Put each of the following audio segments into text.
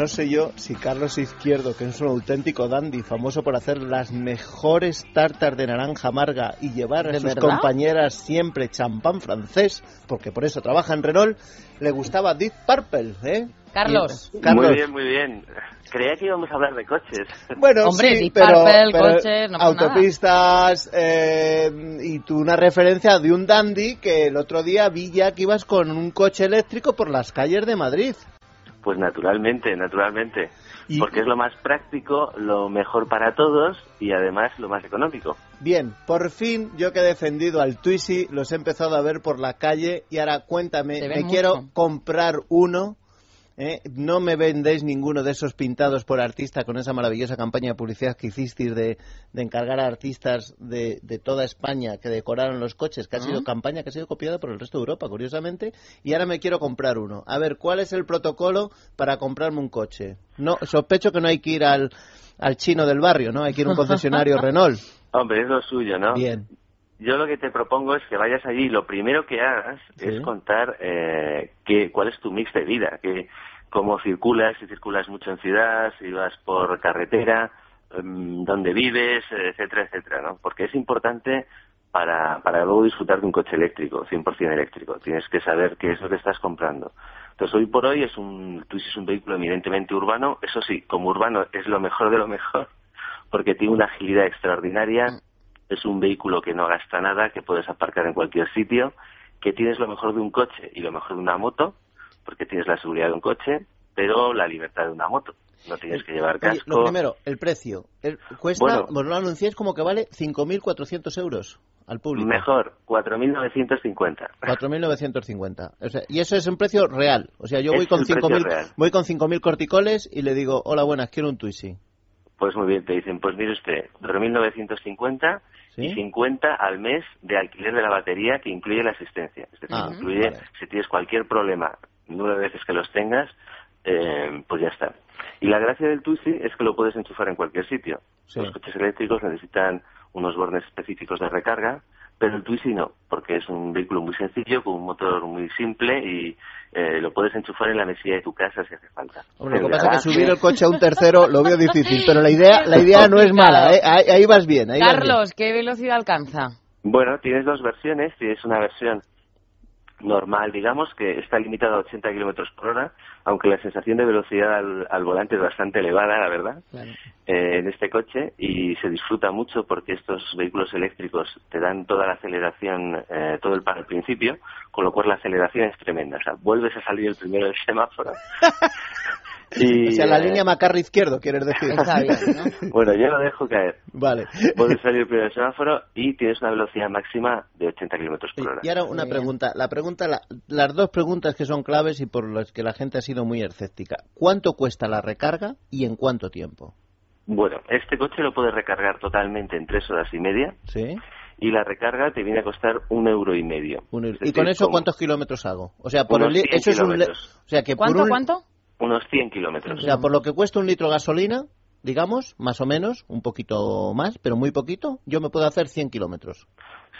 no sé yo si Carlos Izquierdo, que es un auténtico dandy, famoso por hacer las mejores tartas de naranja amarga y llevar a sus compañeras siempre champán francés, porque por eso trabaja en Renault, le gustaba Deep Purple, ¿eh? Carlos. Muy bien, muy bien. Creía que íbamos a hablar de coches. Bueno, Hombre, sí, Deep pero, Purple, pero coches, no autopistas eh, y tú una referencia de un dandy que el otro día vi ya que ibas con un coche eléctrico por las calles de Madrid. Pues naturalmente, naturalmente. Y- Porque es lo más práctico, lo mejor para todos y además lo más económico. Bien, por fin yo que he defendido al Twizy los he empezado a ver por la calle y ahora cuéntame, me quiero comprar uno. ¿Eh? No me vendéis ninguno de esos pintados por artista con esa maravillosa campaña de publicidad que hicisteis de, de encargar a artistas de, de toda España que decoraron los coches, que ha sido campaña que ha sido copiada por el resto de Europa, curiosamente, y ahora me quiero comprar uno. A ver, ¿cuál es el protocolo para comprarme un coche? No, sospecho que no hay que ir al, al chino del barrio, ¿no? Hay que ir a un concesionario Renault. Hombre, es lo suyo, ¿no? Bien. Yo lo que te propongo es que vayas allí y lo primero que hagas Sí. es contar eh, qué, cuál es tu mix de vida, que, cómo circulas, si circulas mucho en ciudad, si vas por carretera, em, dónde vives, etcétera, etcétera, ¿no? Porque es importante para, para luego disfrutar de un coche eléctrico, 100% eléctrico. Tienes que saber qué es lo que estás comprando. Entonces, hoy por hoy es un, tú es un vehículo eminentemente urbano. Eso sí, como urbano es lo mejor de lo mejor, porque tiene una agilidad extraordinaria. Es un vehículo que no gasta nada, que puedes aparcar en cualquier sitio, que tienes lo mejor de un coche y lo mejor de una moto, porque tienes la seguridad de un coche, pero la libertad de una moto. No tienes que llevar Oye, casco. lo primero, el precio. El- cuesta, Bueno. vos lo anunciáis como que vale 5.400 euros al público. Mejor, 4.950. 4.950. O sea, y eso es un precio real. O sea, yo voy con el precio 5.000 real. voy con 5.000 corticoles y le digo, hola, buenas, quiero un Twizy. Pues muy bien, te dicen, pues mire usted, 4.950 ¿Sí? y 50 al mes de alquiler de la batería que incluye la asistencia. Es decir, Ah, incluye, vale. si tienes cualquier problema, nueve veces que los tengas, eh, pues ya está. Y la gracia del Tusi es que lo puedes enchufar en cualquier sitio. Sí. Los coches eléctricos necesitan unos bornes específicos de recarga, pero el Twizy no, porque es un vehículo muy sencillo, con un motor muy simple y eh, lo puedes enchufar en la mesilla de tu casa si hace falta. Hombre, lo que pasa es que subir el coche a un tercero lo veo difícil, pero la idea, la idea no es mala, ¿eh? ahí, ahí vas bien. Ahí vas bien. Carlos, ¿qué velocidad alcanza? Bueno, tienes dos versiones. Tienes una versión normal, digamos, que está limitada a 80 kilómetros por hora, aunque la sensación de velocidad al, al volante es bastante elevada, la verdad, eh, en este coche y se disfruta mucho porque estos vehículos eléctricos te dan toda la aceleración, eh, todo el para al principio, con lo cual la aceleración es tremenda. O sea, vuelves a salir el primero del semáforo. y, O sea, la eh, línea Macarri izquierdo, quieres decir. Está bien, ¿no? Bueno, yo lo dejo caer. Vale. Vuelves a salir primero del semáforo y tienes una velocidad máxima de 80 kilómetros por hora. Y ahora una Muy bien. pregunta. La pregunta, la- las dos preguntas que son claves y por las que la gente ha sido muy escéptica. ¿Cuánto cuesta la recarga y en cuánto tiempo? Bueno, este coche lo puedes recargar totalmente en tres horas y media ¿Sí? y la recarga te viene a costar un euro y medio. Un- Es ¿Y con eso como cuántos kilómetros hago? O sea, por el li- 100 eso es un o sea que por ¿Cuánto, un- cuánto? Unos 100 kilómetros. o sea, por lo que cuesta un litro de gasolina, digamos, más o menos, un poquito más, pero muy poquito, yo me puedo hacer 100 kilómetros.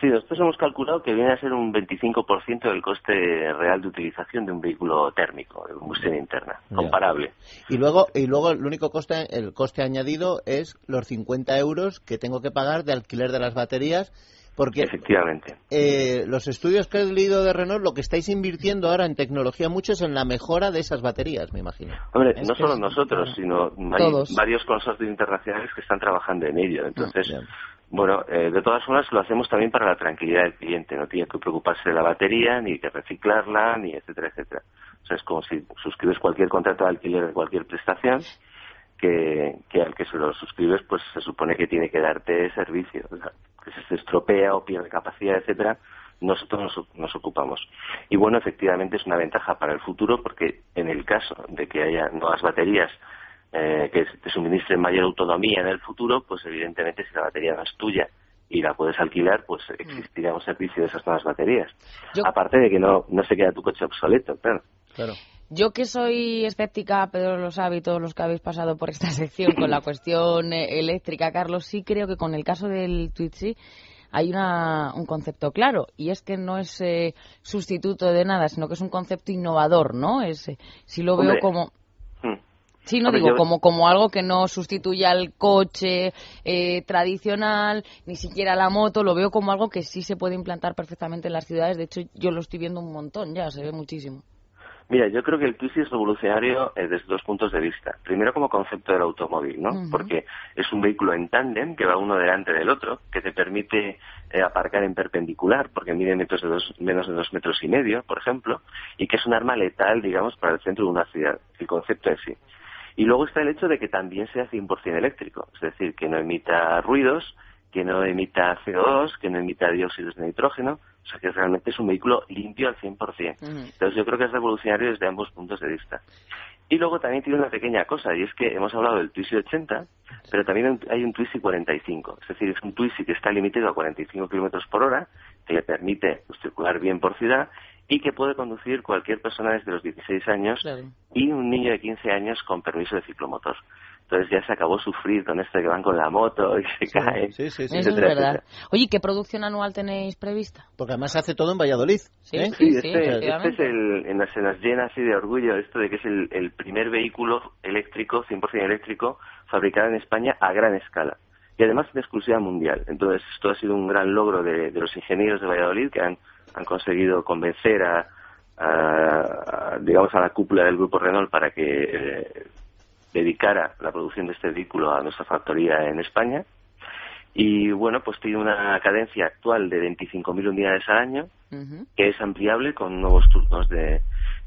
Sí, nosotros hemos calculado que viene a ser un 25% del coste real de utilización de un vehículo térmico, de combustión interna, Ya. comparable. Y luego, y luego el único coste, el coste añadido es los 50 euros que tengo que pagar de alquiler de las baterías, porque Efectivamente. eh, los estudios que he leído de Renault, lo que estáis invirtiendo ahora en tecnología mucho es en la mejora de esas baterías, me imagino. Hombre, Es no solo es- nosotros, sino hay Todos. varios consorcios internacionales que están trabajando en ello. Entonces, Bien. bueno, eh, de todas formas lo hacemos también para la tranquilidad del cliente. No tiene que preocuparse de la batería, ni de reciclarla, ni etcétera, etcétera. O sea, es como si suscribes cualquier contrato de alquiler de cualquier prestación, que, que al que se lo suscribes, pues se supone que tiene que darte servicio. Sea, que se estropea o pierde capacidad, etcétera, nosotros nos, nos ocupamos. Y bueno, efectivamente es una ventaja para el futuro porque en el caso de que haya nuevas baterías eh, que te suministren mayor autonomía en el futuro, pues evidentemente si la batería no es tuya y la puedes alquilar, pues existirá un servicio de esas nuevas baterías. Yo- Aparte de que no, no se queda tu coche obsoleto, claro. Claro. Yo que soy escéptica, Pedro lo sabe y todos los que habéis pasado por esta sección con la cuestión eh, eléctrica, Carlos, sí creo que con el caso del Twitchy hay una, un concepto claro y es que no es eh, sustituto de nada, sino que es un concepto innovador, ¿no? Es, eh, si lo veo como... Hmm. Sí, no digo, como, como algo que no sustituye al coche eh, tradicional, ni siquiera la moto, lo veo como algo que sí se puede implantar perfectamente en las ciudades. De hecho, yo lo estoy viendo un montón ya, se ve muchísimo. Mira, yo creo que el Twizy es revolucionario eh, desde dos puntos de vista. Primero, como concepto del automóvil, ¿no? Porque es un vehículo en tándem que va uno delante del otro, que te permite eh, aparcar en perpendicular, porque mide metros de dos, menos de dos metros y medio, por ejemplo, y que es un arma letal, digamos, para el centro de una ciudad. El concepto es sí. Y luego está el hecho de que también sea 100% eléctrico, es decir, que no emita ruidos, que no emita CO2, que no emita dióxidos de nitrógeno, o sea que realmente es un vehículo limpio al 100%. Entonces yo creo que es revolucionario desde ambos puntos de vista. Y luego también tiene una pequeña cosa, y es que hemos hablado del Twizy 80, pero también hay un Twizy 45. Es decir, es un Twizy que está limitado a 45 kilómetros por hora, que le permite pues, circular bien por ciudad y que puede conducir cualquier persona desde los 16 años y un niño de 15 años con permiso de ciclomotor. Entonces ya se acabó sufrir con esto de que van con la moto y se caen. Sí, sí, sí. Eso es verdad. Oye, ¿qué producción anual tenéis prevista? Porque además se hace todo en Valladolid. Sí, ¿eh? sí, este, este, es el, en se nos llena así de orgullo esto de que es el, primer vehículo eléctrico, 100% eléctrico, fabricado en España a gran escala. Y además de exclusiva mundial. Entonces esto ha sido un gran logro de, los ingenieros de Valladolid que han, han conseguido convencer a, digamos a la cúpula del grupo Renault para que eh, dedicara la producción de este vehículo a nuestra factoría en España. Y bueno, pues tiene una cadencia actual de 25.000 unidades al año, que es ampliable con nuevos turnos de,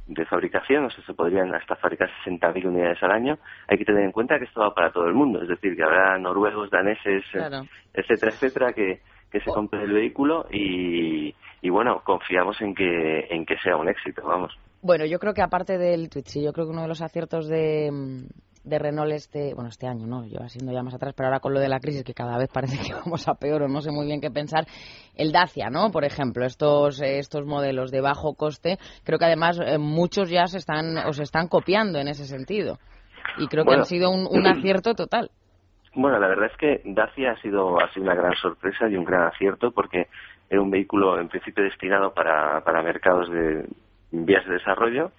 de fabricación, o sea, se podrían hasta fabricar 60.000 unidades al año. Hay que tener en cuenta que esto va para todo el mundo, es decir, que habrá noruegos, daneses, etcétera, etcétera, que, que se compren el vehículo y, y bueno, confiamos en que, en que sea un éxito, vamos. Bueno, yo creo que aparte del Twitch, yo creo que uno de los aciertos de, de Renault este, bueno, este año, ¿no? Lleva siendo ya más atrás, pero ahora con lo de la crisis que cada vez parece que vamos a peor o no sé muy bien qué pensar, el Dacia, ¿no? Por ejemplo, estos, estos modelos de bajo coste, creo que además eh, muchos ya se están, o se están copiando en ese sentido. Y creo que han sido un, un acierto total. Bueno, la verdad es que Dacia ha sido, ha sido una gran sorpresa y un gran acierto porque era un vehículo en principio destinado para, para mercados de, vías de desarrollo,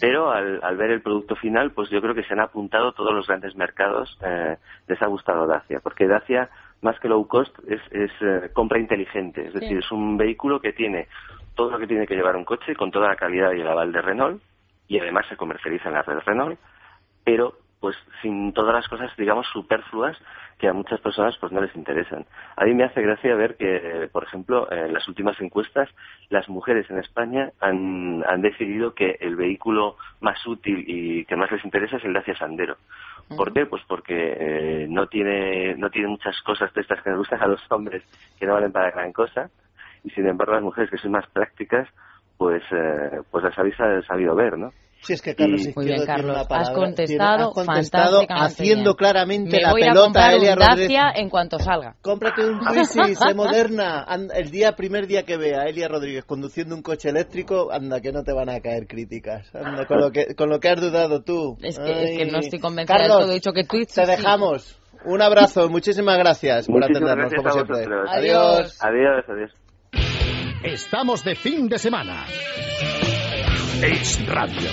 pero al, al, ver el producto final, pues yo creo que se han apuntado todos los grandes mercados, eh, les ha gustado Dacia, porque Dacia, más que low cost, es, es eh, compra inteligente, es decir, es un vehículo que tiene todo lo que tiene que llevar un coche, con toda la calidad y el aval de Renault, y además se comercializa en la red Renault, pero pues sin todas las cosas, digamos, superfluas que a muchas personas pues no les interesan. A mí me hace gracia ver que, por ejemplo, en las últimas encuestas, las mujeres en España han, han decidido que el vehículo más útil y que más les interesa es el Dacia Sandero. ¿Por qué? Pues porque eh, no tiene no tiene muchas cosas de estas que nos gustan a los hombres que no valen para gran cosa y sin embargo las mujeres que son más prácticas pues eh, pues las habéis sabido ver, ¿no? Sí, es que Carlos Muy bien, Carlos. has contestado, contestado haciendo claramente la pelota a Elia Rodríguez. en cuanto salga. Cómprate un Twizy, sé moderna. El día, primer día que vea a Elia Rodríguez conduciendo un coche eléctrico, anda, que no te van a caer críticas. Anda, con lo que, con lo que has dudado tú. Es que, es que no estoy convencida Carlos, de todo. He dicho que Twizy Te dejamos. Un abrazo, muchísimas gracias por atendernos, como siempre. Adiós. Adiós, adiós. Estamos de fin de semana. Es Radio.